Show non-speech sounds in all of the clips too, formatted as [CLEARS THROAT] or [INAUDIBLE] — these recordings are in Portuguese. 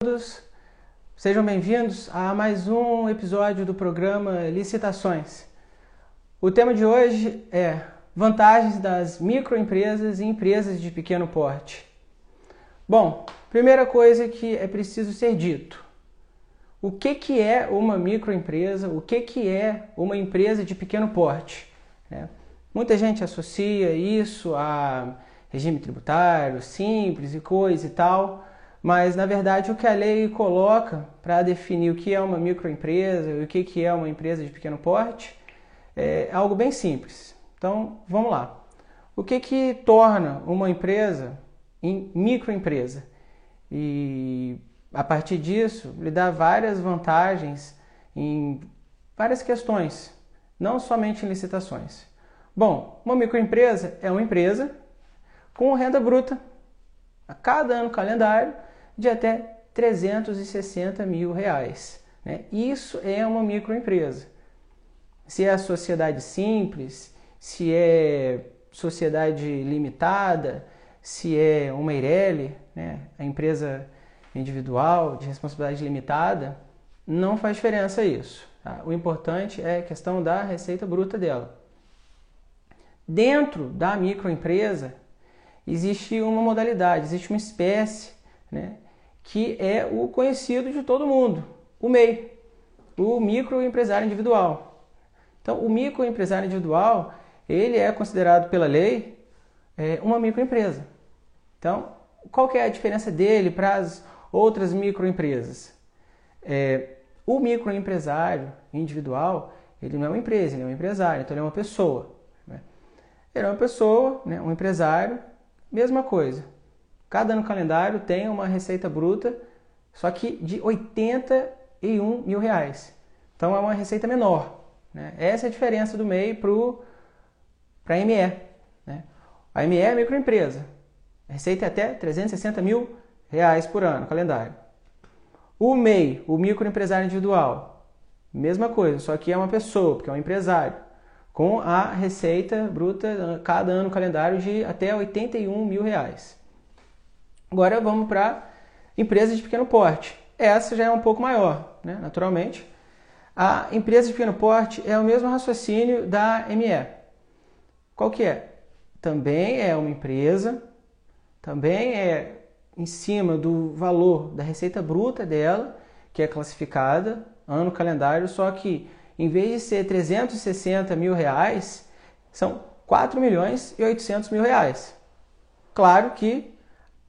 todos, sejam bem-vindos a mais um episódio do programa Licitações. O tema de hoje é vantagens das microempresas e empresas de pequeno porte. Bom, primeira coisa que é preciso ser dito: o que, que é uma microempresa? O que, que é uma empresa de pequeno porte? É. Muita gente associa isso a regime tributário simples e coisa e tal. Mas, na verdade, o que a lei coloca para definir o que é uma microempresa e o que é uma empresa de pequeno porte é algo bem simples. Então, vamos lá. O que, que torna uma empresa em microempresa? E, a partir disso, lhe dá várias vantagens em várias questões, não somente em licitações. Bom, uma microempresa é uma empresa com renda bruta a cada ano calendário de até 360 mil reais. Né? Isso é uma microempresa. Se é sociedade simples, se é sociedade limitada, se é uma Eireli, né? a empresa individual de responsabilidade limitada, não faz diferença isso. Tá? O importante é a questão da receita bruta dela. Dentro da microempresa existe uma modalidade, existe uma espécie né, que é o conhecido de todo mundo, o MEI, o microempresário individual. Então, o microempresário individual, ele é considerado pela lei é, uma microempresa. Então, qual que é a diferença dele para as outras microempresas? É, o microempresário individual, ele não é uma empresa, ele é um empresário, então ele é uma pessoa. Né? Ele é uma pessoa, né, um empresário, mesma coisa. Cada ano calendário tem uma receita bruta, só que de 81 mil reais. Então é uma receita menor. Né? Essa é a diferença do MEI para a ME. Né? A ME é a microempresa. A receita é até 360 mil reais por ano, calendário. O MEI, o microempresário individual, mesma coisa, só que é uma pessoa, porque é um empresário, com a receita bruta cada ano calendário de até 81 mil reais. Agora vamos para empresas de pequeno porte. Essa já é um pouco maior, né? naturalmente. A empresa de pequeno porte é o mesmo raciocínio da ME. Qual que é? Também é uma empresa, também é em cima do valor da receita bruta dela, que é classificada ano calendário, só que em vez de ser 360 mil reais, são 4 milhões e 800 mil reais. Claro que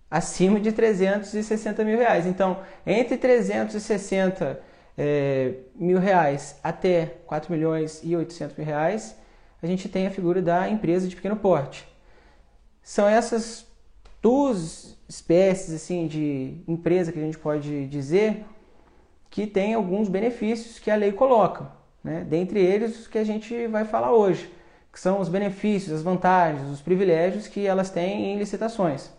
acima de 360 mil reais. Então, entre 360 é, mil reais até 4 milhões e 800 mil reais, a gente tem a figura da empresa de pequeno porte. São essas duas espécies assim de empresa que a gente pode dizer que tem alguns benefícios que a lei coloca, né? dentre eles os que a gente vai falar hoje, que são os benefícios, as vantagens, os privilégios que elas têm em licitações.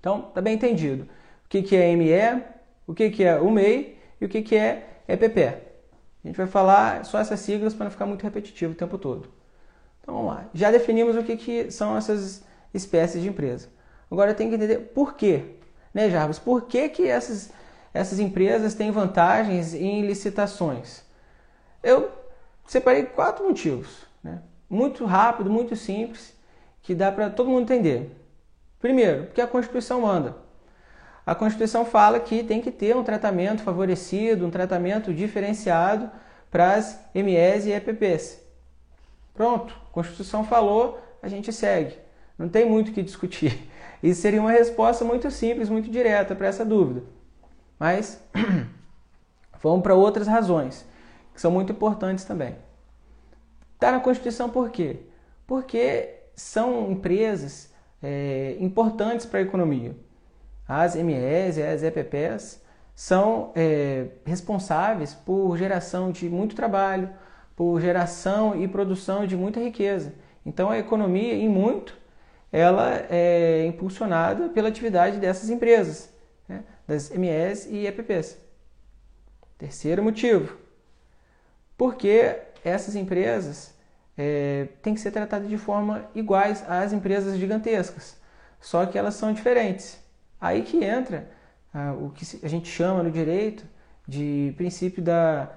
Então, está bem entendido. O que, que é ME, o que, que é o MEI e o que, que é EPP. A gente vai falar só essas siglas para não ficar muito repetitivo o tempo todo. Então, vamos lá. Já definimos o que, que são essas espécies de empresa. Agora tem que entender por quê. Né, Jarbas? Por que, que essas, essas empresas têm vantagens em licitações? Eu separei quatro motivos. Né? Muito rápido, muito simples, que dá para todo mundo entender. Primeiro, porque a Constituição manda. A Constituição fala que tem que ter um tratamento favorecido, um tratamento diferenciado para as MEs e EPPs. Pronto, a Constituição falou, a gente segue. Não tem muito o que discutir. [LAUGHS] Isso seria uma resposta muito simples, muito direta para essa dúvida. Mas [CLEARS THROAT] vamos para outras razões, que são muito importantes também. Está na Constituição por quê? Porque são empresas é, importantes para a economia. As MEs e as EPPs são é, responsáveis por geração de muito trabalho, por geração e produção de muita riqueza. Então a economia, em muito, ela é impulsionada pela atividade dessas empresas, né? das MEs e EPPs. Terceiro motivo, porque essas empresas é, tem que ser tratada de forma iguais às empresas gigantescas, só que elas são diferentes. Aí que entra ah, o que a gente chama no direito de princípio da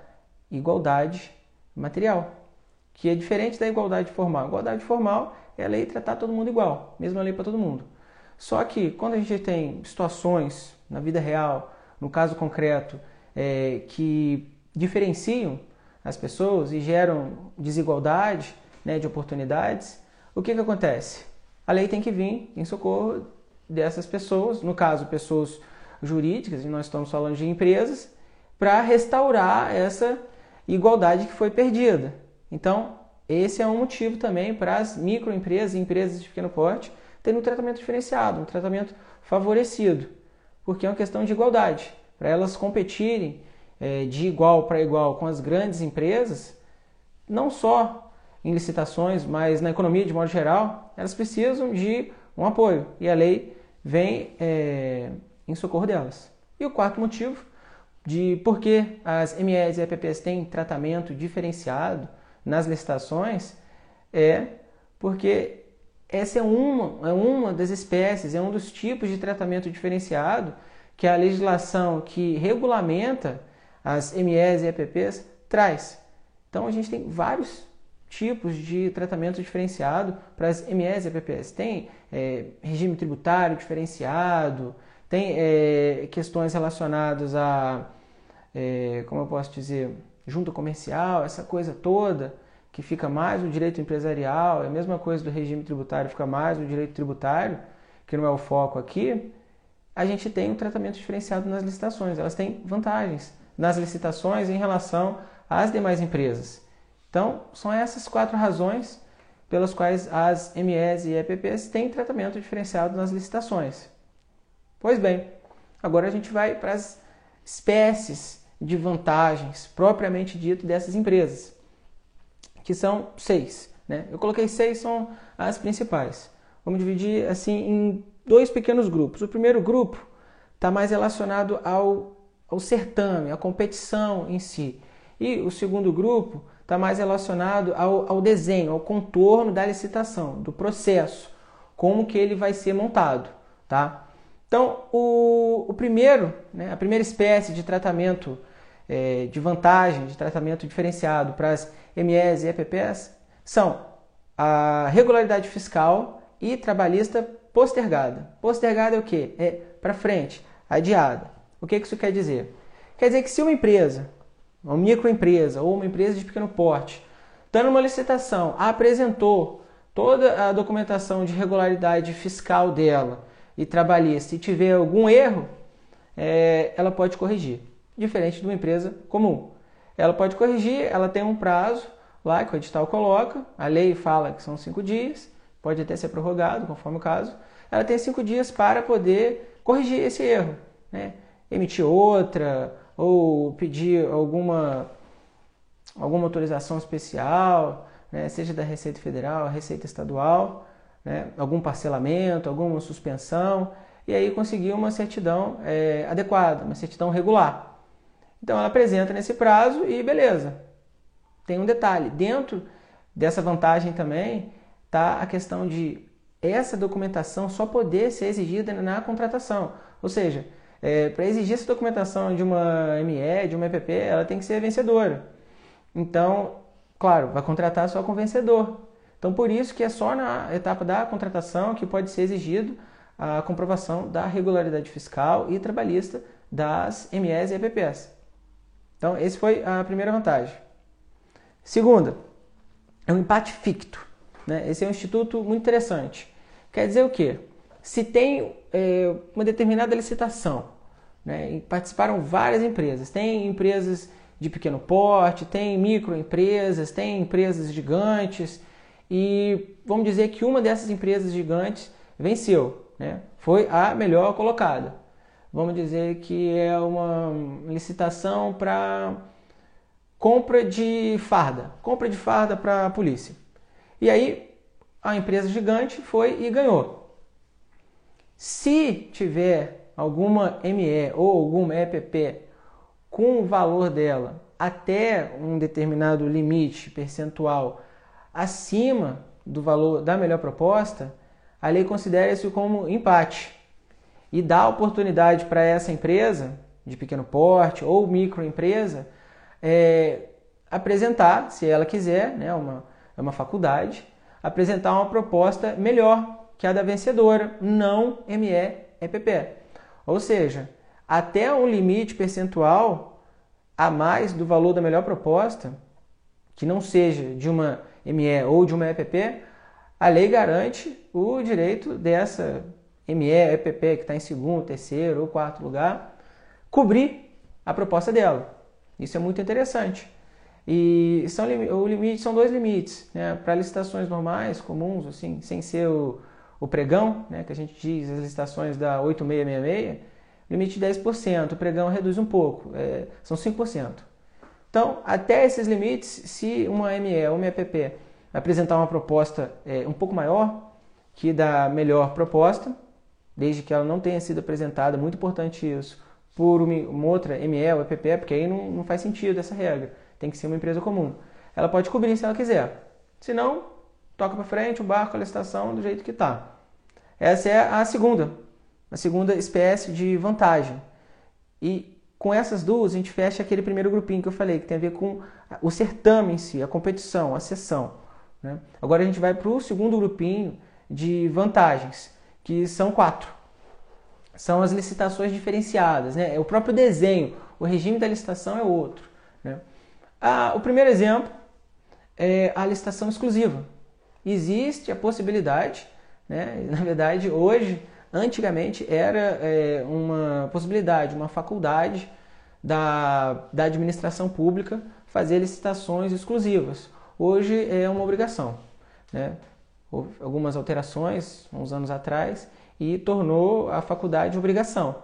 igualdade material, que é diferente da igualdade formal. Igualdade formal é a lei tratar todo mundo igual, mesma lei para todo mundo. Só que quando a gente tem situações na vida real, no caso concreto, é, que diferenciam as pessoas e geram desigualdade né, de oportunidades, o que, que acontece? A lei tem que vir em socorro dessas pessoas, no caso, pessoas jurídicas, e nós estamos falando de empresas, para restaurar essa igualdade que foi perdida. Então, esse é um motivo também para as microempresas e empresas de pequeno porte terem um tratamento diferenciado, um tratamento favorecido, porque é uma questão de igualdade. Para elas competirem é, de igual para igual com as grandes empresas, não só em licitações, mas na economia de modo geral, elas precisam de um apoio e a lei vem é, em socorro delas. E o quarto motivo de por que as MEs e EPPs têm tratamento diferenciado nas licitações é porque essa é uma, é uma das espécies, é um dos tipos de tratamento diferenciado que a legislação que regulamenta as MEs e EPPs traz. Então a gente tem vários tipos de tratamento diferenciado para as MEs e EPPs. Tem é, regime tributário diferenciado, tem é, questões relacionadas a, é, como eu posso dizer, junta comercial, essa coisa toda, que fica mais no direito empresarial, é a mesma coisa do regime tributário, fica mais no direito tributário, que não é o foco aqui, a gente tem um tratamento diferenciado nas licitações. Elas têm vantagens nas licitações em relação às demais empresas. Então, são essas quatro razões pelas quais as MEs e EPPs têm tratamento diferenciado nas licitações. Pois bem, agora a gente vai para as espécies de vantagens propriamente dito dessas empresas, que são seis. Né? Eu coloquei seis, são as principais. Vamos dividir assim em dois pequenos grupos. O primeiro grupo está mais relacionado ao, ao certame, à competição em si. E o segundo grupo está mais relacionado ao, ao desenho, ao contorno da licitação, do processo, como que ele vai ser montado. Tá? Então, o, o primeiro, né, a primeira espécie de tratamento é, de vantagem, de tratamento diferenciado para as MEs e EPPs são a regularidade fiscal e trabalhista postergada. Postergada é o quê? É para frente, adiada. O que isso quer dizer? Quer dizer que se uma empresa, uma microempresa ou uma empresa de pequeno porte, está numa licitação, apresentou toda a documentação de regularidade fiscal dela, e trabalhista e tiver algum erro, é, ela pode corrigir, diferente de uma empresa comum. Ela pode corrigir, ela tem um prazo lá que o edital coloca, a lei fala que são cinco dias, pode até ser prorrogado, conforme o caso. Ela tem cinco dias para poder corrigir esse erro, né? Emitir outra ou pedir alguma, alguma autorização especial, né? seja da Receita Federal, Receita Estadual né, algum parcelamento, alguma suspensão, e aí conseguir uma certidão é, adequada, uma certidão regular. Então ela apresenta nesse prazo e beleza. Tem um detalhe, dentro dessa vantagem também está a questão de essa documentação só poder ser exigida na contratação. Ou seja, é, para exigir essa documentação de uma ME, de uma EPP, ela tem que ser vencedora. Então, claro, vai contratar só com vencedor. Então, por isso que é só na etapa da contratação que pode ser exigido a comprovação da regularidade fiscal e trabalhista das MEs e EPPs. Então, esse foi a primeira vantagem. Segunda, é o empate ficto. Né? Esse é um instituto muito interessante. Quer dizer o quê? Se tem é, uma determinada licitação, né, participaram várias empresas, tem empresas de pequeno porte, tem microempresas, tem empresas gigantes, e vamos dizer que uma dessas empresas gigantes venceu, né? foi a melhor colocada. Vamos dizer que é uma licitação para compra de farda, compra de farda para a polícia. E aí a empresa gigante foi e ganhou. Se tiver alguma ME ou alguma EPP com o valor dela até um determinado limite percentual acima do valor da melhor proposta, a lei considera isso como empate. e dá oportunidade para essa empresa de pequeno porte ou microempresa é, apresentar, se ela quiser, né, uma, é uma faculdade, apresentar uma proposta melhor que a da vencedora, não ME-EPP. Ou seja, até um limite percentual a mais do valor da melhor proposta, que não seja de uma ME ou de uma EPP, a lei garante o direito dessa ME, EPP, que está em segundo, terceiro ou quarto lugar, cobrir a proposta dela. Isso é muito interessante. E são, o limite, são dois limites. Né? Para licitações normais, comuns, assim, sem ser o, o pregão, né? que a gente diz as licitações da 8666, limite de 10%. O pregão reduz um pouco, é, são 5%. Então, até esses limites, se uma ME ou uma EPP apresentar uma proposta é, um pouco maior que da melhor proposta, desde que ela não tenha sido apresentada, muito importante isso, por uma outra ME ou EPP, porque aí não, não faz sentido essa regra, tem que ser uma empresa comum. Ela pode cobrir se ela quiser. Se não, toca para frente o barco, a licitação do jeito que está. Essa é a segunda, a segunda espécie de vantagem. E com essas duas, a gente fecha aquele primeiro grupinho que eu falei, que tem a ver com o certame em si, a competição, a sessão. Né? Agora a gente vai para o segundo grupinho de vantagens, que são quatro. São as licitações diferenciadas, né? é o próprio desenho, o regime da licitação é outro. Né? Ah, o primeiro exemplo é a licitação exclusiva. Existe a possibilidade, né? na verdade, hoje Antigamente era é, uma possibilidade, uma faculdade da, da administração pública fazer licitações exclusivas. Hoje é uma obrigação. Né? Houve algumas alterações uns anos atrás e tornou a faculdade obrigação.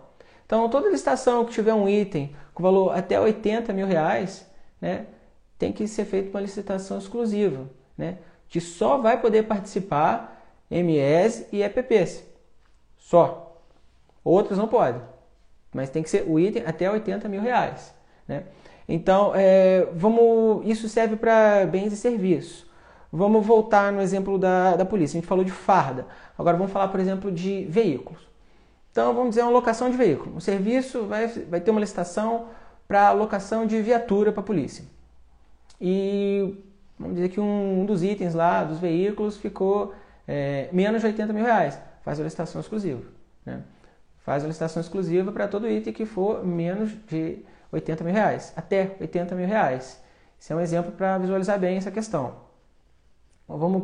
Então, toda licitação que tiver um item com valor até 80 mil reais, né, tem que ser feita uma licitação exclusiva, né, que só vai poder participar MES e EPPs. Só. Outros não podem. Mas tem que ser o item até 80 mil reais. Né? Então, é, vamos, isso serve para bens e serviços. Vamos voltar no exemplo da, da polícia. A gente falou de farda. Agora vamos falar, por exemplo, de veículos. Então, vamos dizer uma locação de veículo. O serviço vai, vai ter uma licitação para locação de viatura para a polícia. E vamos dizer que um, um dos itens lá, dos veículos, ficou é, menos de 80 mil reais faz a licitação exclusiva. Né? Faz a licitação exclusiva para todo item que for menos de 80 mil reais, até 80 mil reais. Esse é um exemplo para visualizar bem essa questão. Então, vamos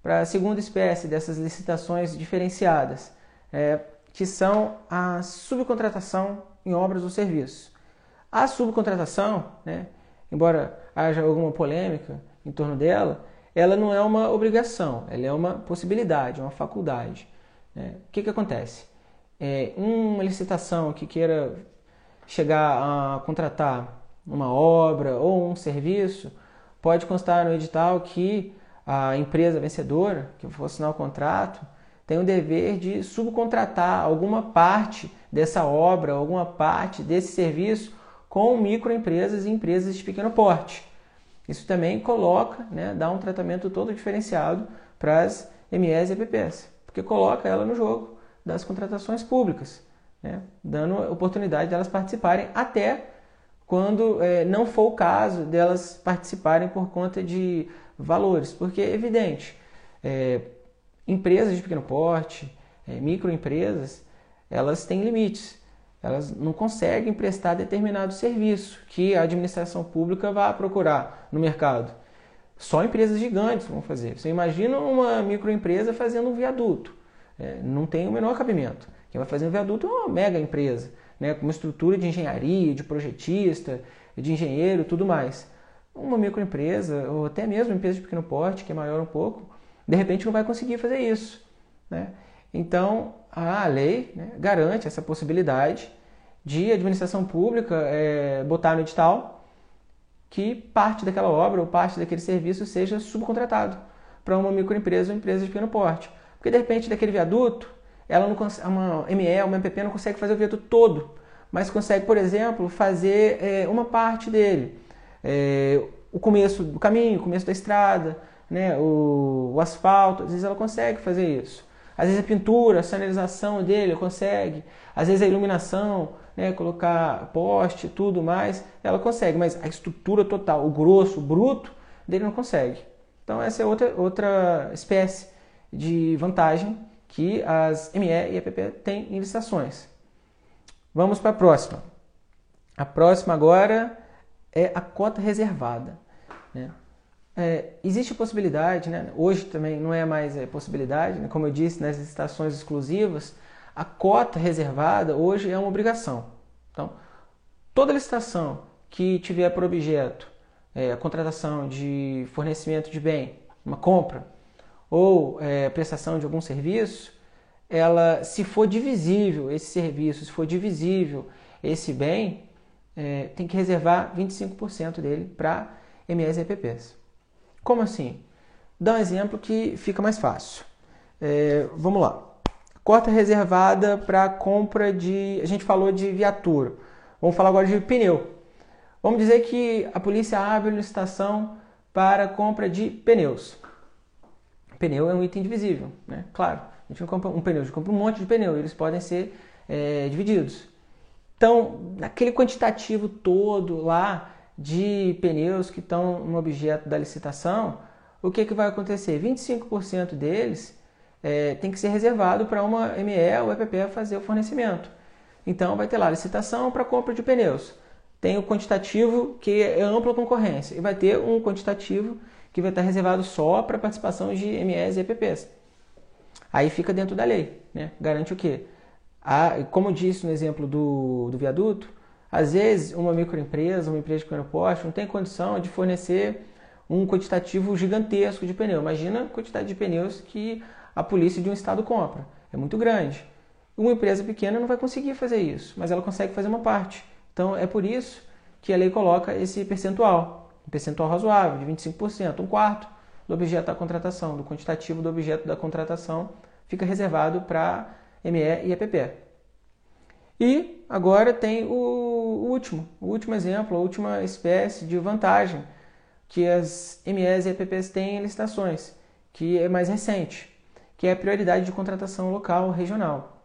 para a segunda espécie dessas licitações diferenciadas, é, que são a subcontratação em obras ou serviços. A subcontratação, né, embora haja alguma polêmica em torno dela, ela não é uma obrigação, ela é uma possibilidade, uma faculdade. Né? O que, que acontece? É, uma licitação que queira chegar a contratar uma obra ou um serviço, pode constar no edital que a empresa vencedora, que for assinar o contrato, tem o dever de subcontratar alguma parte dessa obra, alguma parte desse serviço com microempresas e empresas de pequeno porte. Isso também coloca, né, dá um tratamento todo diferenciado para as MEs e EPPs, porque coloca ela no jogo das contratações públicas, né, dando oportunidade delas participarem até quando é, não for o caso delas participarem por conta de valores, porque é evidente, é, empresas de pequeno porte, é, microempresas, elas têm limites elas não conseguem prestar determinado serviço que a administração pública vai procurar no mercado. Só empresas gigantes vão fazer. Você imagina uma microempresa fazendo um viaduto. É, não tem o menor cabimento. Quem vai fazer um viaduto é uma mega empresa, né, com uma estrutura de engenharia, de projetista, de engenheiro tudo mais. Uma microempresa, ou até mesmo empresa de pequeno porte, que é maior um pouco, de repente não vai conseguir fazer isso. Né? Então, a lei né, garante essa possibilidade de administração pública é, botar no edital que parte daquela obra ou parte daquele serviço seja subcontratado para uma microempresa ou empresa de pequeno porte. Porque, de repente, daquele viaduto, ela não uma ME, uma MPP não consegue fazer o viaduto todo, mas consegue, por exemplo, fazer é, uma parte dele. É, o começo do caminho, o começo da estrada, né, o, o asfalto, às vezes ela consegue fazer isso. Às vezes a pintura, a sinalização dele consegue, às vezes a iluminação, né, colocar poste, tudo mais, ela consegue, mas a estrutura total, o grosso, o bruto, dele não consegue. Então essa é outra, outra espécie de vantagem que as ME e EPP têm em licitações. Vamos para a próxima. A próxima agora é a cota reservada. Né? É, existe possibilidade, né? hoje também não é mais é, possibilidade, né? como eu disse, nas licitações exclusivas, a cota reservada hoje é uma obrigação. Então, toda licitação que tiver por objeto é, a contratação de fornecimento de bem, uma compra, ou é, prestação de algum serviço, ela, se for divisível esse serviço, se for divisível esse bem, é, tem que reservar 25% dele para MEs e EPPs. Como assim? Dá um exemplo que fica mais fácil. É, vamos lá. Cota reservada para compra de. A gente falou de viatura. Vamos falar agora de pneu. Vamos dizer que a polícia abre licitação para compra de pneus. Pneu é um item divisível, né? Claro, a gente não compra um pneu, a gente compra um monte de pneu, eles podem ser é, divididos. Então, naquele quantitativo todo lá, de pneus que estão no objeto da licitação, o que, que vai acontecer? 25% deles é, tem que ser reservado para uma ME ou EPP fazer o fornecimento. Então vai ter lá licitação para compra de pneus. Tem o quantitativo que é ampla concorrência e vai ter um quantitativo que vai estar reservado só para participação de MEs e EPPs. Aí fica dentro da lei, né? Garante o quê? A, como disse no exemplo do, do viaduto, às vezes, uma microempresa, uma empresa de pequeno porte, não tem condição de fornecer um quantitativo gigantesco de pneu. Imagina a quantidade de pneus que a polícia de um estado compra. É muito grande. Uma empresa pequena não vai conseguir fazer isso, mas ela consegue fazer uma parte. Então, é por isso que a lei coloca esse percentual, um percentual razoável, de 25%, um quarto do objeto da contratação, do quantitativo do objeto da contratação, fica reservado para ME e EPP. E agora tem o último, o último exemplo, a última espécie de vantagem que as MEs e EPPs têm em licitações, que é mais recente, que é a prioridade de contratação local regional.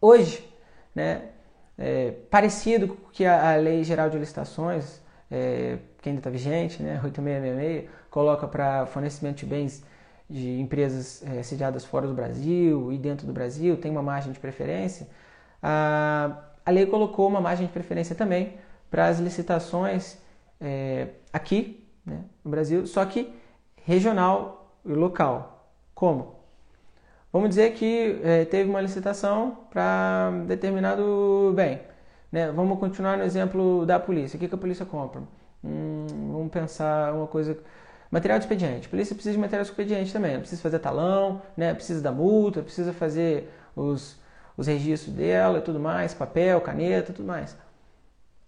Hoje, né, é, parecido com que a, a, Lei Geral de Licitações, é, que ainda está vigente, né, 8666, coloca para fornecimento de bens de empresas é, sediadas fora do Brasil e dentro do Brasil, tem uma margem de preferência, a, lei colocou uma margem de preferência também para as licitações é, aqui né, no Brasil, só que regional e local. Como? Vamos dizer que é, teve uma licitação para determinado bem. Né? Vamos continuar no exemplo da polícia. O que, que a polícia compra? Hum, vamos pensar uma coisa. Material de expediente. A polícia precisa de material de expediente também. Precisa fazer talão, né? precisa da multa, precisa fazer os, os registros dela e tudo mais, papel, caneta, tudo mais.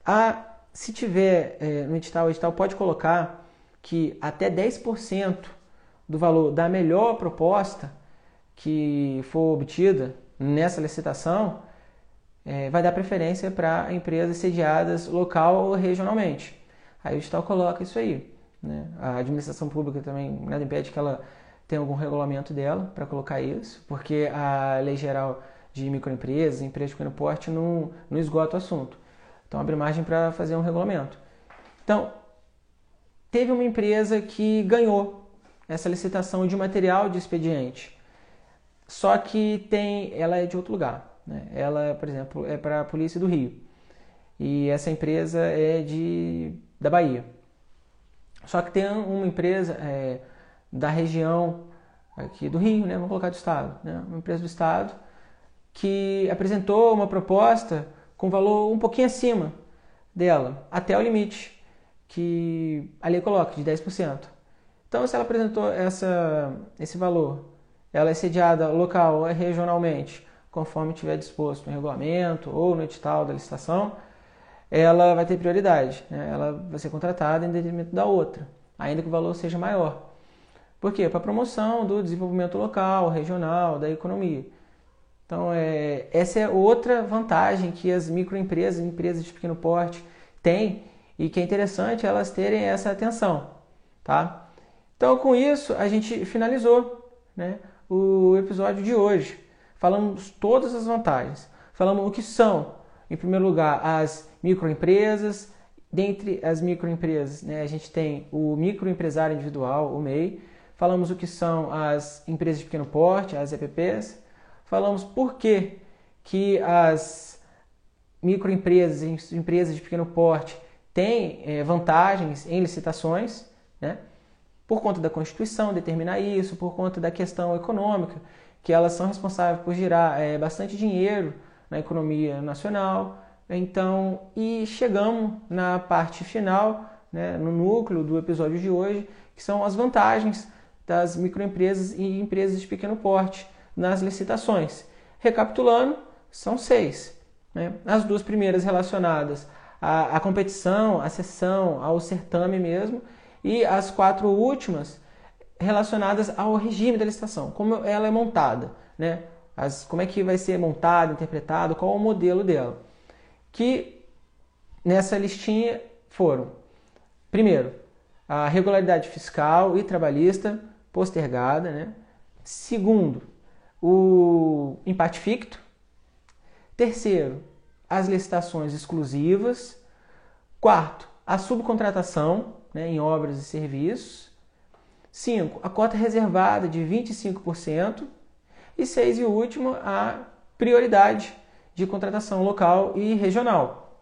A, se tiver é, no edital, o edital pode colocar que até 10% do valor da melhor proposta que for obtida nessa licitação é, vai dar preferência para empresas sediadas local ou regionalmente. Aí o edital coloca isso aí. Né? A administração pública também nada impede que ela tenha algum regulamento dela para colocar isso, porque a lei geral de microempresas, empresas de pequeno porte, não, não esgota o assunto. Então, abre margem para fazer um regulamento. Então, teve uma empresa que ganhou essa licitação de material de expediente, só que tem, ela é de outro lugar. Né? Ela, por exemplo, é para a polícia do Rio. E essa empresa é de da Bahia. Só que tem uma empresa é, da região aqui do Rio, né? Vamos colocar do estado, né? Uma empresa do estado que apresentou uma proposta com valor um pouquinho acima dela, até o limite que a lei coloca, de 10%. Então, se ela apresentou essa, esse valor, ela é sediada local ou regionalmente, conforme tiver disposto no regulamento ou no edital da licitação, ela vai ter prioridade. Né? Ela vai ser contratada em detrimento da outra, ainda que o valor seja maior. Por quê? Para promoção do desenvolvimento local, regional, da economia. Então, é, essa é outra vantagem que as microempresas, empresas de pequeno porte, têm e que é interessante elas terem essa atenção. Tá? Então, com isso, a gente finalizou né, o episódio de hoje. Falamos todas as vantagens. Falamos o que são, em primeiro lugar, as microempresas. Dentre as microempresas, né, a gente tem o microempresário individual, o MEI. Falamos o que são as empresas de pequeno porte, as EPPs. Falamos por que, que as microempresas, empresas de pequeno porte têm é, vantagens em licitações, né? por conta da Constituição determinar isso, por conta da questão econômica, que elas são responsáveis por girar é, bastante dinheiro na economia nacional. Então, e chegamos na parte final, né, no núcleo do episódio de hoje, que são as vantagens das microempresas e empresas de pequeno porte nas licitações. Recapitulando, são seis. Né? As duas primeiras relacionadas à, à competição, à sessão, ao certame mesmo, e as quatro últimas relacionadas ao regime da licitação, como ela é montada, né? As, como é que vai ser montado, interpretado, qual o modelo dela. Que nessa listinha foram, primeiro, a regularidade fiscal e trabalhista postergada, né? Segundo, o empate ficto. Terceiro, as licitações exclusivas. Quarto, a subcontratação né, em obras e serviços. 5. A cota reservada de 25%. E 6 e último, a prioridade de contratação local e regional.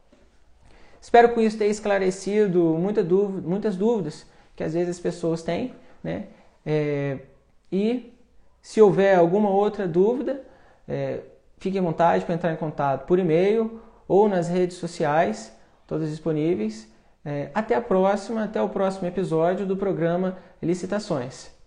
Espero com isso ter esclarecido muita dúvida, muitas dúvidas que às vezes as pessoas têm. Né? É, e se houver alguma outra dúvida, é, fique à vontade para entrar em contato por e-mail ou nas redes sociais, todas disponíveis. É, até a próxima, até o próximo episódio do programa Licitações.